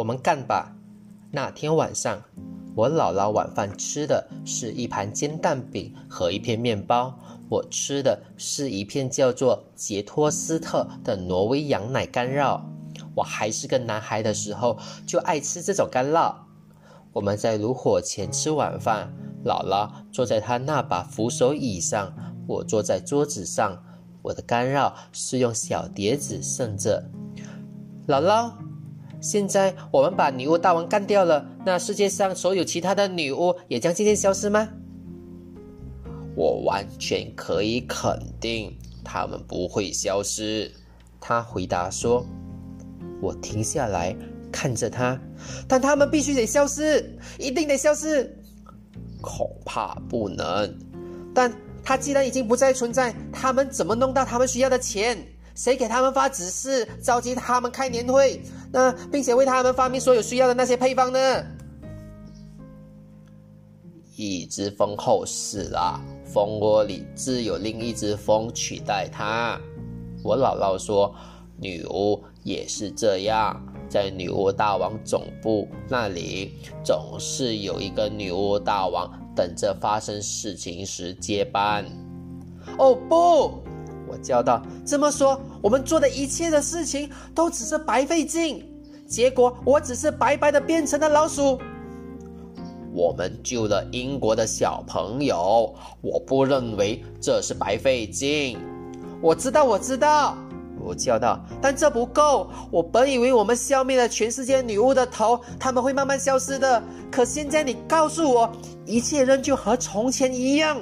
我们干吧。那天晚上，我姥姥晚饭吃的是一盘煎蛋饼和一片面包，我吃的是一片叫做杰托斯特的挪威羊奶干酪。我还是个男孩的时候，就爱吃这种干酪。我们在炉火前吃晚饭，姥姥坐在她那把扶手椅上，我坐在桌子上。我的干酪是用小碟子盛着。姥姥，现在我们把女巫大王干掉了，那世界上所有其他的女巫也将渐渐消失吗？我完全可以肯定，他们不会消失。他回答说。我停下来看着他，但他们必须得消失，一定得消失。恐怕不能。但他既然已经不再存在，他们怎么弄到他们需要的钱？谁给他们发指示，召集他们开年会？那并且为他们发明所有需要的那些配方呢？一只蜂后死了，蜂窝里自有另一只蜂取代它。我姥姥说，女巫。也是这样，在女巫大王总部那里，总是有一个女巫大王等着发生事情时接班。哦不！我叫道：“这么说，我们做的一切的事情都只是白费劲，结果我只是白白的变成了老鼠。”我们救了英国的小朋友，我不认为这是白费劲。我知道，我知道。我叫道：“但这不够！我本以为我们消灭了全世界女巫的头，他们会慢慢消失的。可现在你告诉我，一切仍旧和从前一样。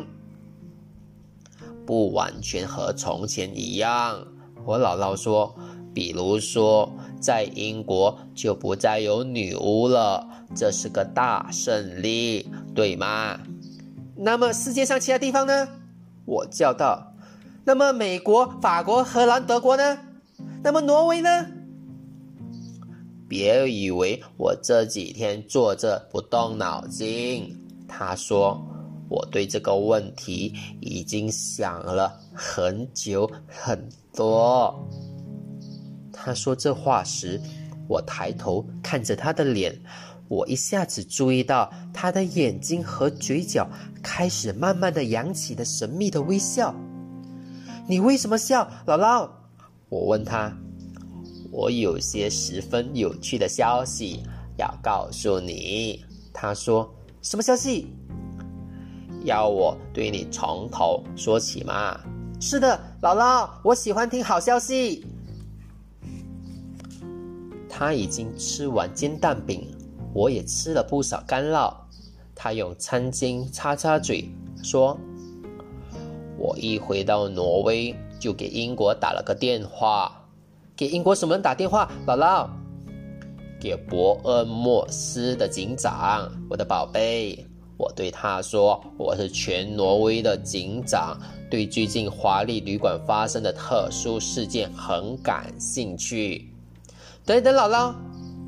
不完全和从前一样。”我姥姥说：“比如说，在英国就不再有女巫了，这是个大胜利，对吗？”那么世界上其他地方呢？我叫道。那么，美国、法国、荷兰、德国呢？那么，挪威呢？别以为我这几天坐着不动脑筋。他说：“我对这个问题已经想了很久很多。”他说这话时，我抬头看着他的脸，我一下子注意到他的眼睛和嘴角开始慢慢的扬起的神秘的微笑。你为什么笑，姥姥？我问他。我有些十分有趣的消息要告诉你。他说：“什么消息？要我对你从头说起吗？”是的，姥姥，我喜欢听好消息。他已经吃完煎蛋饼，我也吃了不少干酪。他用餐巾擦擦嘴，说。我一回到挪威，就给英国打了个电话。给英国什么人打电话？姥姥，给伯恩莫斯的警长，我的宝贝。我对他说：“我是全挪威的警长，对最近华丽旅馆发生的特殊事件很感兴趣。”等等，姥姥，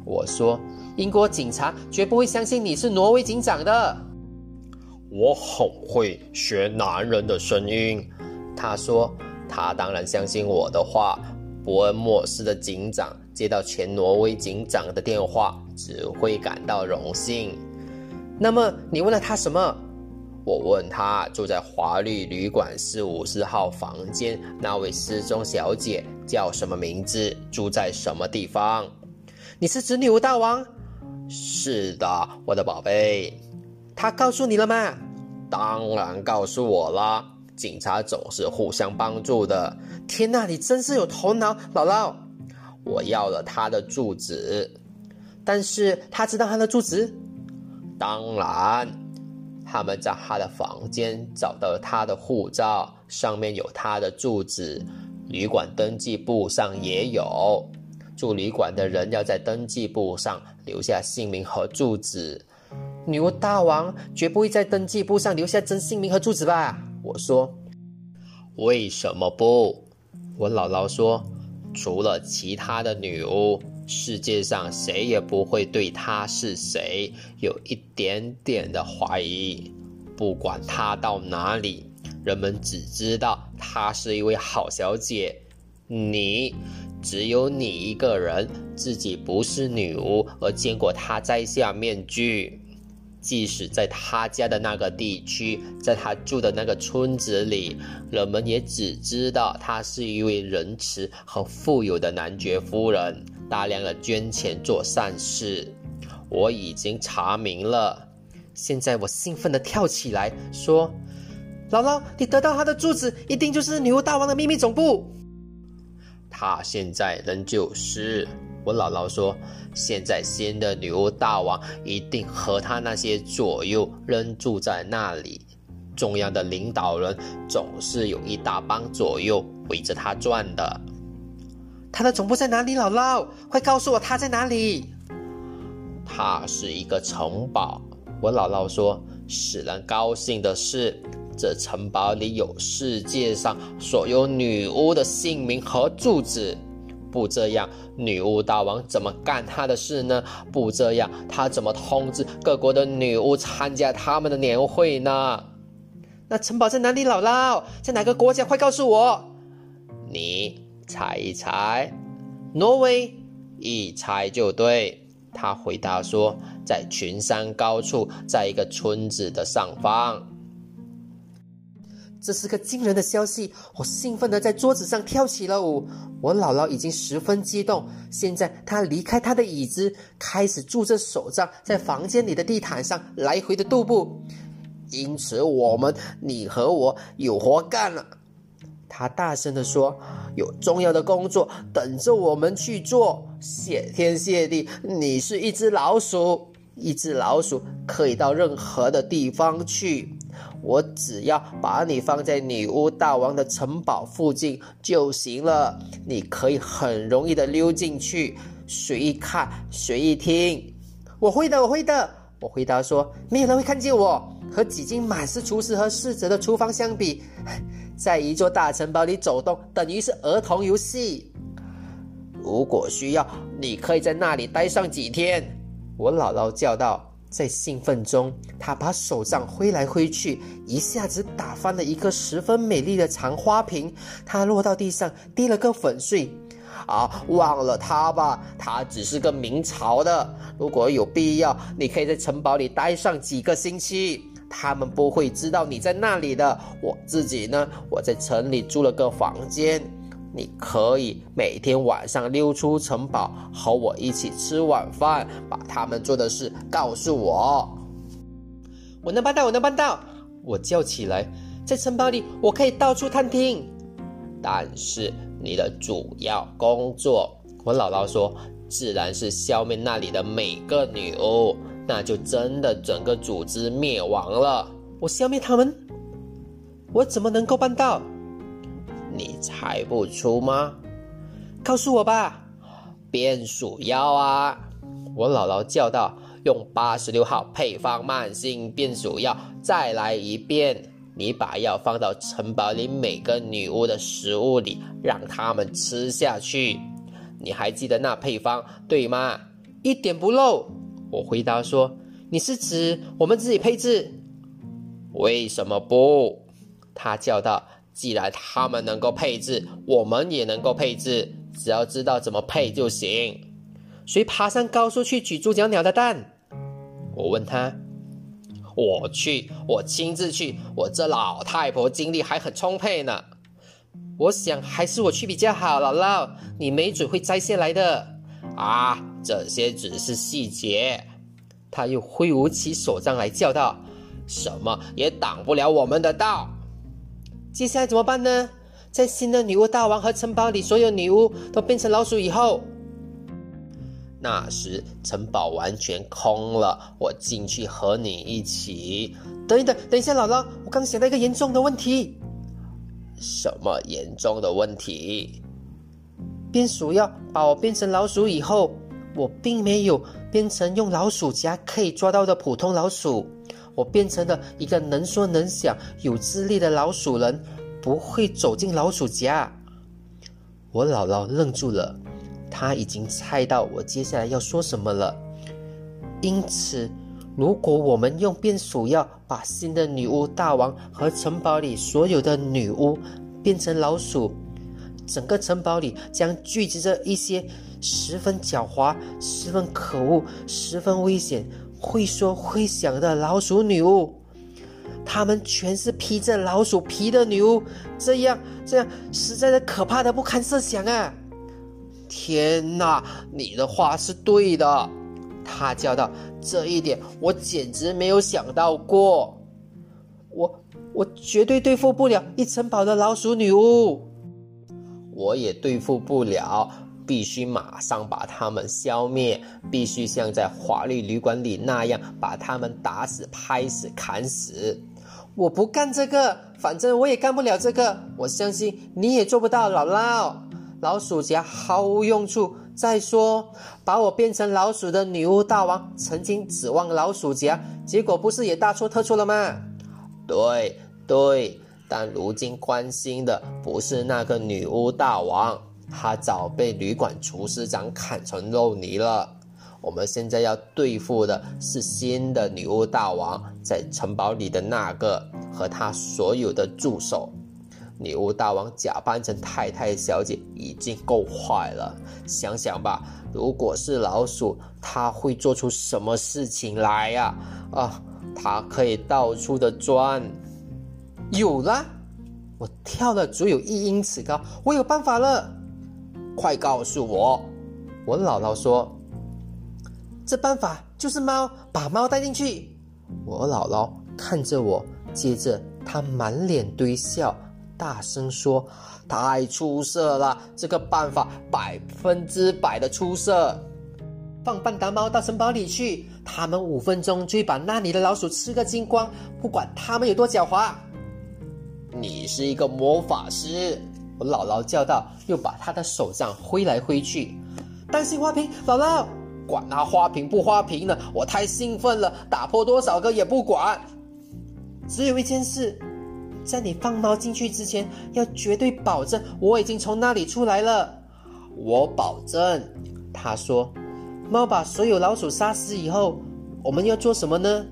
我说，英国警察绝不会相信你是挪威警长的。我很会学男人的声音，他说：“他当然相信我的话。”伯恩莫斯的警长接到前挪威警长的电话，只会感到荣幸。那么你问了他什么？我问他住在华丽旅馆四五四号房间那位失踪小姐叫什么名字，住在什么地方？你是指女巫大王？是的，我的宝贝。他告诉你了吗？当然告诉我了。警察总是互相帮助的。天哪，你真是有头脑，姥姥。我要了他的住址，但是他知道他的住址。当然，他们在他的房间找到了他的护照，上面有他的住址，旅馆登记簿上也有。住旅馆的人要在登记簿上留下姓名和住址。女巫大王绝不会在登记簿上留下真姓名和住址吧？我说。为什么不？我姥姥说，除了其他的女巫，世界上谁也不会对她是谁有一点点的怀疑。不管她到哪里，人们只知道她是一位好小姐。你只有你一个人自己不是女巫，而见过她摘下面具。即使在他家的那个地区，在他住的那个村子里，人们也只知道她是一位仁慈和富有的男爵夫人，大量的捐钱做善事。我已经查明了。现在我兴奋地跳起来说：“姥姥，你得到他的住址，一定就是女巫大王的秘密总部。”他现在仍旧是。我姥姥说：“现在新的女巫大王一定和他那些左右仍住在那里。中央的领导人总是有一大帮左右围着他转的。他的总部在哪里？姥姥，快告诉我他在哪里。他是一个城堡。”我姥姥说：“使人高兴的是，这城堡里有世界上所有女巫的姓名和住址。”不这样，女巫大王怎么干他的事呢？不这样，他怎么通知各国的女巫参加他们的年会呢？那城堡在哪里，姥姥？在哪个国家？快告诉我！你猜一猜，挪威，一猜就对。他回答说，在群山高处，在一个村子的上方。这是个惊人的消息，我兴奋地在桌子上跳起了舞。我姥姥已经十分激动，现在她离开她的椅子，开始拄着手杖，在房间里的地毯上来回的踱步。因此，我们，你和我有活干了。她大声地说：“有重要的工作等着我们去做。谢天谢地，你是一只老鼠，一只老鼠可以到任何的地方去。”我只要把你放在女巫大王的城堡附近就行了，你可以很容易的溜进去，随意看，随意听。我会的，我会的。我回答说，没有人会看见我。和几经满是厨师和侍者的厨房相比，在一座大城堡里走动等于是儿童游戏。如果需要，你可以在那里待上几天。我姥姥叫道。在兴奋中，他把手杖挥来挥去，一下子打翻了一个十分美丽的长花瓶。它落到地上，滴了个粉碎。啊，忘了它吧，它只是个明朝的。如果有必要，你可以在城堡里待上几个星期，他们不会知道你在那里的。我自己呢，我在城里租了个房间。你可以每天晚上溜出城堡，和我一起吃晚饭，把他们做的事告诉我。我能办到，我能办到！我叫起来，在城堡里，我可以到处探听。但是你的主要工作，我姥姥说，自然是消灭那里的每个女巫，那就真的整个组织灭亡了。我消灭他们，我怎么能够办到？你猜不出吗？告诉我吧！变鼠药啊！我姥姥叫道：“用八十六号配方慢性变鼠药，再来一遍。你把药放到城堡里每个女巫的食物里，让他们吃下去。你还记得那配方对吗？一点不漏。”我回答说：“你是指我们自己配置？为什么不？”他叫道。既然他们能够配置，我们也能够配置，只要知道怎么配就行。谁爬上高处去取猪脚鸟的蛋？我问他。我去，我亲自去。我这老太婆精力还很充沛呢。我想还是我去比较好。姥姥，你没准会摘下来的。啊，这些只是细节。他又挥舞起手杖来叫道：“什么也挡不了我们的道。”接下来怎么办呢？在新的女巫大王和城堡里所有女巫都变成老鼠以后，那时城堡完全空了。我进去和你一起。等一等，等一下，姥姥，我刚想到一个严重的问题。什么严重的问题？变鼠药把我变成老鼠以后，我并没有变成用老鼠夹可以抓到的普通老鼠。我变成了一个能说能想、有智力的老鼠人，不会走进老鼠家。我姥姥愣住了，她已经猜到我接下来要说什么了。因此，如果我们用变鼠药把新的女巫大王和城堡里所有的女巫变成老鼠，整个城堡里将聚集着一些十分狡猾、十分可恶、十分危险、会说会想的老鼠女巫。她们全是披着老鼠皮的女巫，这样这样实在的可怕的不堪设想啊！天哪，你的话是对的，他叫道。这一点我简直没有想到过。我我绝对对付不了一城堡的老鼠女巫。我也对付不了，必须马上把他们消灭，必须像在华丽旅馆里那样把他们打死、拍死、砍死。我不干这个，反正我也干不了这个。我相信你也做不到，姥姥。老鼠夹毫无用处。再说，把我变成老鼠的女巫大王曾经指望老鼠夹，结果不是也大错特错了吗？对对。但如今关心的不是那个女巫大王，他早被旅馆厨师长砍成肉泥了。我们现在要对付的是新的女巫大王，在城堡里的那个和他所有的助手。女巫大王假扮成太太小姐已经够坏了，想想吧，如果是老鼠，他会做出什么事情来呀？啊，他可以到处的钻。有了，我跳了足有一英尺高，我有办法了！快告诉我！我姥姥说：“这办法就是猫，把猫带进去。”我姥姥看着我，接着她满脸堆笑，大声说：“太出色了！这个办法百分之百的出色！放半打猫到城堡里去，他们五分钟就会把那里的老鼠吃个精光，不管他们有多狡猾。”你是一个魔法师，我姥姥叫道，又把她的手杖挥来挥去。担心花瓶，姥姥，管他花瓶不花瓶的，我太兴奋了，打破多少个也不管。只有一件事，在你放猫进去之前，要绝对保证我已经从那里出来了。我保证。他说，猫把所有老鼠杀死以后，我们要做什么呢？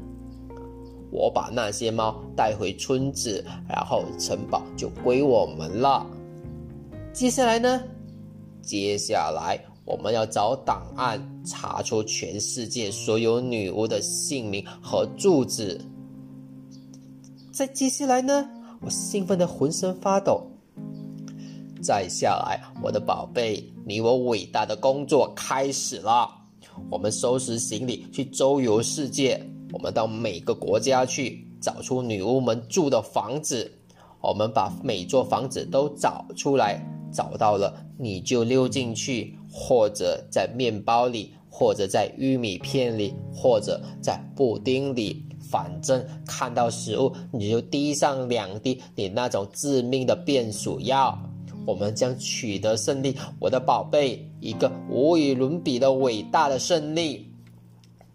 我把那些猫带回村子，然后城堡就归我们了。接下来呢？接下来我们要找档案，查出全世界所有女巫的姓名和住址。再接下来呢？我兴奋的浑身发抖。再下来，我的宝贝，你我伟大的工作开始了。我们收拾行李去周游世界。我们到每个国家去找出女巫们住的房子，我们把每座房子都找出来，找到了你就溜进去，或者在面包里，或者在玉米片里，或者在布丁里，反正看到食物你就滴上两滴你那种致命的变鼠药，我们将取得胜利，我的宝贝，一个无与伦比的伟大的胜利。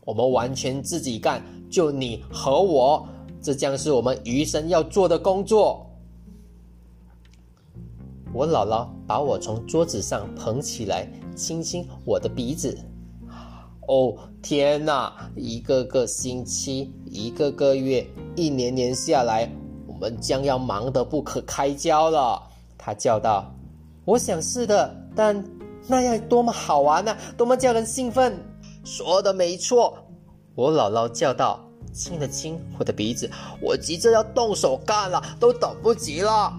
我们完全自己干，就你和我，这将是我们余生要做的工作。我姥姥把我从桌子上捧起来，亲亲我的鼻子。哦，天哪！一个个星期，一个个月，一年年下来，我们将要忙得不可开交了。他叫道：“我想是的，但那样多么好玩啊，多么叫人兴奋。”说的没错，我姥姥叫道，亲了亲我的鼻子。我急着要动手干了，都等不及了。